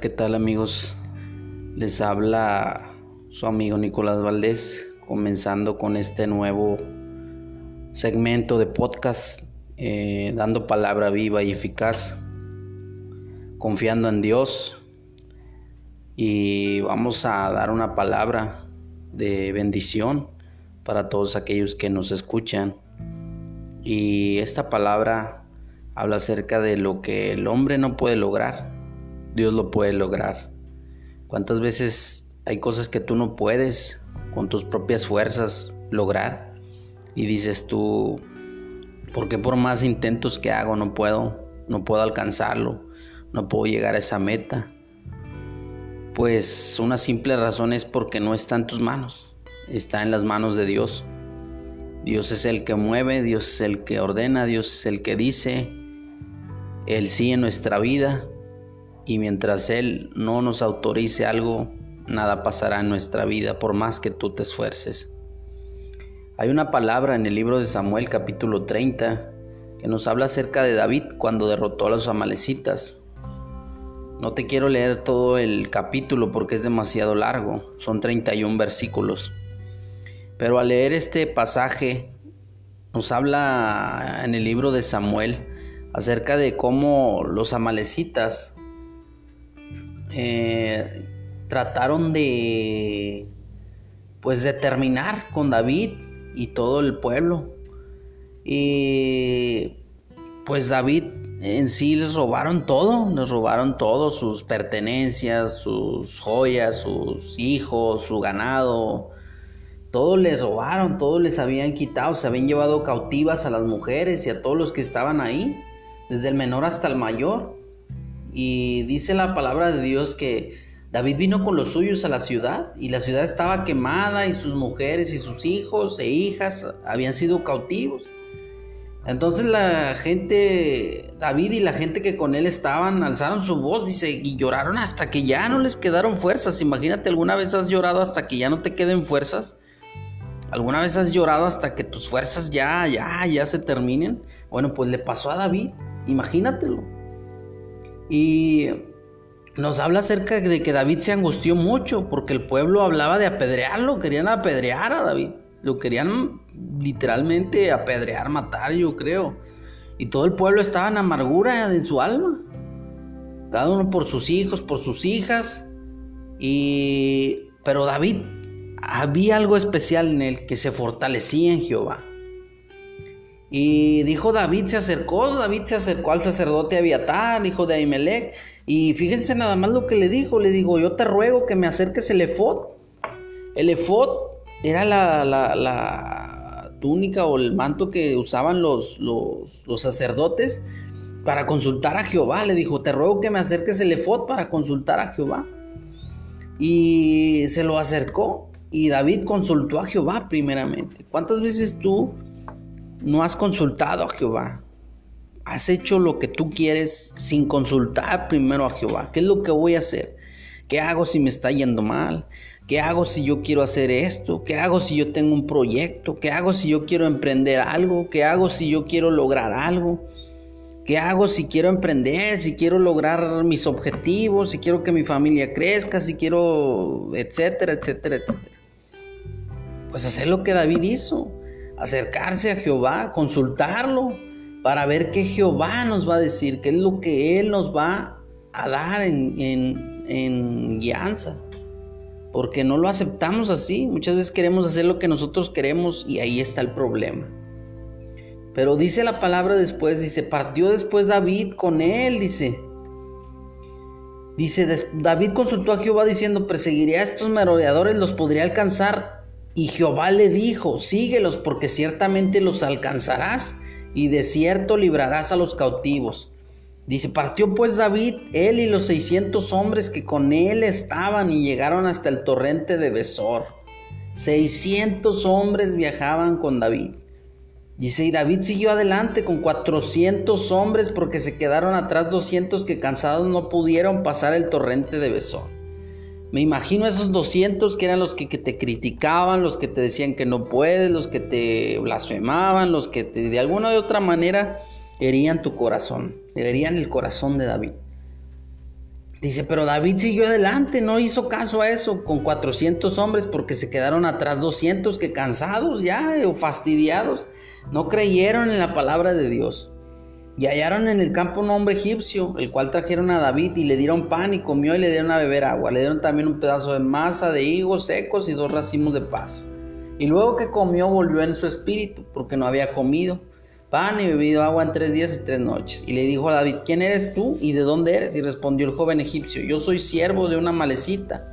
¿qué tal amigos? Les habla su amigo Nicolás Valdés, comenzando con este nuevo segmento de podcast, eh, dando palabra viva y eficaz, confiando en Dios. Y vamos a dar una palabra de bendición para todos aquellos que nos escuchan. Y esta palabra habla acerca de lo que el hombre no puede lograr Dios lo puede lograr. ¿Cuántas veces hay cosas que tú no puedes con tus propias fuerzas lograr? Y dices tú, ¿por qué por más intentos que hago no puedo, no puedo alcanzarlo, no puedo llegar a esa meta? Pues una simple razón es porque no está en tus manos, está en las manos de Dios. Dios es el que mueve, Dios es el que ordena, Dios es el que dice el sí en nuestra vida y mientras Él no nos autorice algo, nada pasará en nuestra vida por más que tú te esfuerces. Hay una palabra en el libro de Samuel capítulo 30 que nos habla acerca de David cuando derrotó a los amalecitas. No te quiero leer todo el capítulo porque es demasiado largo, son 31 versículos. Pero al leer este pasaje nos habla en el libro de Samuel acerca de cómo los amalecitas eh, trataron de pues de terminar con David y todo el pueblo. Y pues David en sí les robaron todo, les robaron todo, sus pertenencias, sus joyas, sus hijos, su ganado, todo les robaron, todo les habían quitado, se habían llevado cautivas a las mujeres y a todos los que estaban ahí, desde el menor hasta el mayor. Y dice la palabra de Dios que David vino con los suyos a la ciudad y la ciudad estaba quemada y sus mujeres y sus hijos e hijas habían sido cautivos. Entonces la gente, David y la gente que con él estaban, alzaron su voz dice, y lloraron hasta que ya no les quedaron fuerzas. Imagínate, ¿alguna vez has llorado hasta que ya no te queden fuerzas? ¿Alguna vez has llorado hasta que tus fuerzas ya, ya, ya se terminen? Bueno, pues le pasó a David, imagínatelo. Y nos habla acerca de que David se angustió mucho porque el pueblo hablaba de apedrearlo, querían apedrear a David, lo querían literalmente apedrear, matar, yo creo. Y todo el pueblo estaba en amargura en su alma, cada uno por sus hijos, por sus hijas. Y pero David había algo especial en él que se fortalecía en Jehová. Y dijo David se acercó, David se acercó al sacerdote Abiatar, hijo de Ahimelech, y fíjense nada más lo que le dijo, le digo, yo te ruego que me acerques el efod. El efod era la, la, túnica o el manto que usaban los, los, los, sacerdotes para consultar a Jehová. Le dijo, te ruego que me acerques el efod para consultar a Jehová. Y se lo acercó y David consultó a Jehová primeramente. ¿Cuántas veces tú no has consultado a Jehová. Has hecho lo que tú quieres sin consultar primero a Jehová. ¿Qué es lo que voy a hacer? ¿Qué hago si me está yendo mal? ¿Qué hago si yo quiero hacer esto? ¿Qué hago si yo tengo un proyecto? ¿Qué hago si yo quiero emprender algo? ¿Qué hago si yo quiero lograr algo? ¿Qué hago si quiero emprender? Si quiero lograr mis objetivos, si quiero que mi familia crezca, si quiero, etcétera, etcétera, etcétera. Pues hacer lo que David hizo acercarse a Jehová, consultarlo, para ver qué Jehová nos va a decir, qué es lo que Él nos va a dar en, en, guianza. Porque no lo aceptamos así. Muchas veces queremos hacer lo que nosotros queremos y ahí está el problema. Pero dice la palabra después, dice, partió después David con él, dice. Dice, David consultó a Jehová diciendo, perseguiré a estos merodeadores, los podría alcanzar. Y Jehová le dijo, síguelos porque ciertamente los alcanzarás y de cierto librarás a los cautivos. Dice, partió pues David, él y los seiscientos hombres que con él estaban y llegaron hasta el torrente de Besor. Seiscientos hombres viajaban con David. Dice, y David siguió adelante con cuatrocientos hombres porque se quedaron atrás doscientos que cansados no pudieron pasar el torrente de Besor. Me imagino esos 200 que eran los que, te criticaban, los que te decían que no puedes, los que te blasfemaban, los que de alguna u otra manera herían tu corazón, herían el corazón de David. Dice, pero David siguió adelante, no hizo caso a eso con 400 hombres porque se quedaron atrás 200 que cansados ya o fastidiados, no creyeron en la palabra de Dios. Y hallaron en el campo un hombre egipcio, el cual trajeron a David y le dieron pan y comió y le dieron a beber agua. Le dieron también un pedazo de masa de higos secos y dos racimos de paz. Y luego que comió volvió en su espíritu, porque no había comido pan y bebido agua en tres días y tres noches. Y le dijo a David, ¿quién eres tú y de dónde eres? Y respondió el joven egipcio, yo soy siervo de una malecita.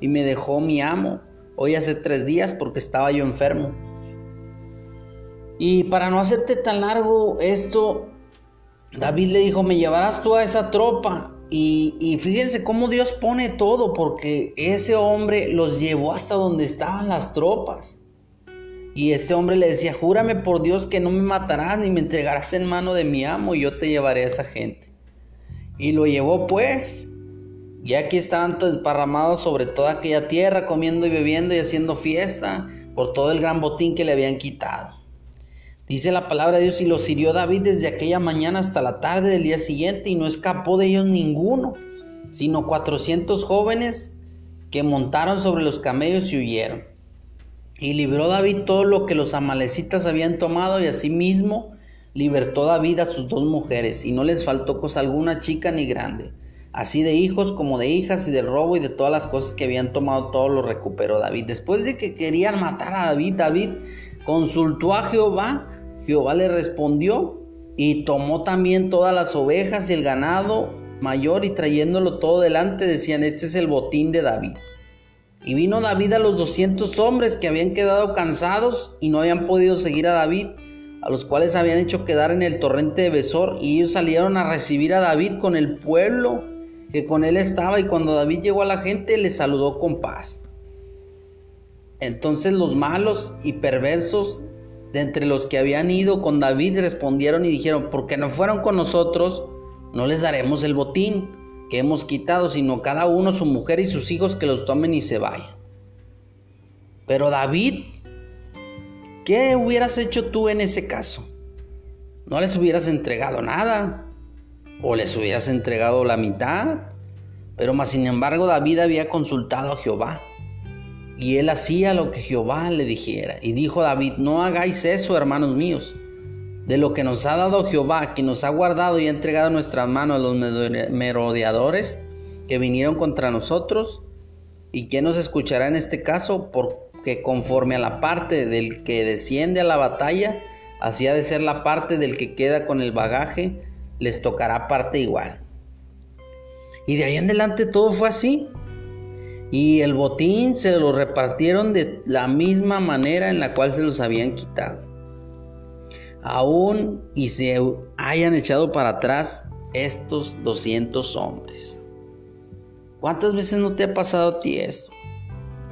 Y me dejó mi amo hoy hace tres días porque estaba yo enfermo. Y para no hacerte tan largo esto, David le dijo, me llevarás tú a esa tropa. Y, y, fíjense cómo Dios pone todo, porque ese hombre los llevó hasta donde estaban las tropas. Y este hombre le decía, júrame por Dios que no me matarás ni me entregarás en mano de mi amo y yo te llevaré a esa gente. Y lo llevó pues. Y aquí estaban desparramados sobre toda aquella tierra, comiendo y bebiendo y haciendo fiesta por todo el gran botín que le habían quitado. Dice la palabra de Dios, y los hirió David desde aquella mañana hasta la tarde del día siguiente, y no escapó de ellos ninguno, sino cuatrocientos jóvenes que montaron sobre los camellos y huyeron. Y libró David todo lo que los amalecitas habían tomado, y asimismo libertó David a sus dos mujeres, y no les faltó cosa alguna, chica ni grande. Así de hijos como de hijas, y del robo y de todas las cosas que habían tomado, todo lo recuperó David. Después de que querían matar a David, David consultó a Jehová Jehová le respondió y tomó también todas las ovejas y el ganado mayor y trayéndolo todo delante decían, este es el botín de David. Y vino David a los doscientos hombres que habían quedado cansados y no habían podido seguir a David, a los cuales habían hecho quedar en el torrente de Besor, y ellos salieron a recibir a David con el pueblo que con él estaba, y cuando David llegó a la gente le saludó con paz. Entonces los malos y perversos de entre los que habían ido con David respondieron y dijeron, porque no fueron con nosotros, no les daremos el botín que hemos quitado, sino cada uno su mujer y sus hijos que los tomen y se vayan. Pero David, ¿qué hubieras hecho tú en ese caso? No les hubieras entregado nada, o les hubieras entregado la mitad, pero más sin embargo David había consultado a Jehová y él hacía lo que Jehová le dijera. Y dijo David, no hagáis eso, hermanos míos. De lo que nos ha dado Jehová, que nos ha guardado y ha entregado en nuestras manos a los merodeadores que vinieron contra nosotros. ¿Y quién nos escuchará en este caso? Porque conforme a la parte del que desciende a la batalla, así ha de ser la parte del que queda con el bagaje, les tocará parte igual. Y de ahí en adelante todo fue así. Y el botín se lo repartieron de la misma manera en la cual se los habían quitado. Aún y se hayan echado para atrás estos 200 hombres. ¿Cuántas veces no te ha pasado a ti esto?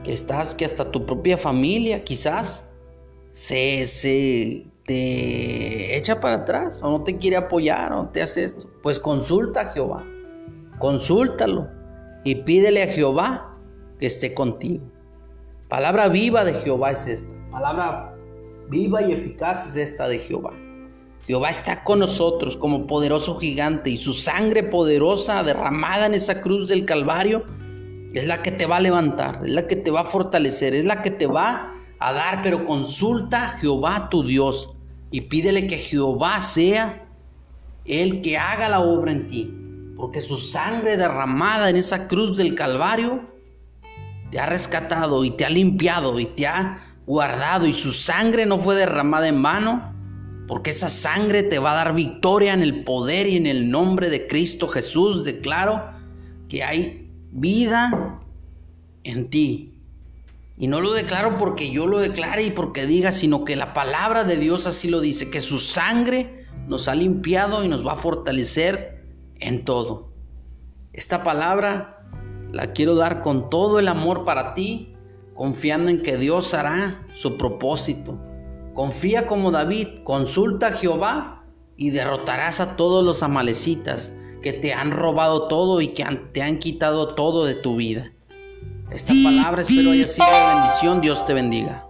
Que estás, que hasta tu propia familia quizás se, se te echa para atrás o no te quiere apoyar o te hace esto. Pues consulta a Jehová, consúltalo y pídele a Jehová que esté contigo. Palabra viva de Jehová es esta. Palabra viva y eficaz es esta de Jehová. Jehová está con nosotros como poderoso gigante y su sangre poderosa derramada en esa cruz del Calvario es la que te va a levantar, es la que te va a fortalecer, es la que te va a dar, pero consulta a Jehová tu Dios y pídele que Jehová sea el que haga la obra en ti, porque su sangre derramada en esa cruz del Calvario te ha rescatado y te ha limpiado y te ha guardado y su sangre no fue derramada en vano, porque esa sangre te va a dar victoria en el poder y en el nombre de Cristo Jesús. Declaro que hay vida en ti. Y no lo declaro porque yo lo declare y porque diga, sino que la palabra de Dios así lo dice, que su sangre nos ha limpiado y nos va a fortalecer en todo. Esta palabra la quiero dar con todo el amor para ti, confiando en que Dios hará su propósito. Confía como David, consulta a Jehová y derrotarás a todos los amalecitas que te han robado todo y que te han quitado todo de tu vida. Esta palabra espero haya sido de bendición. Dios te bendiga.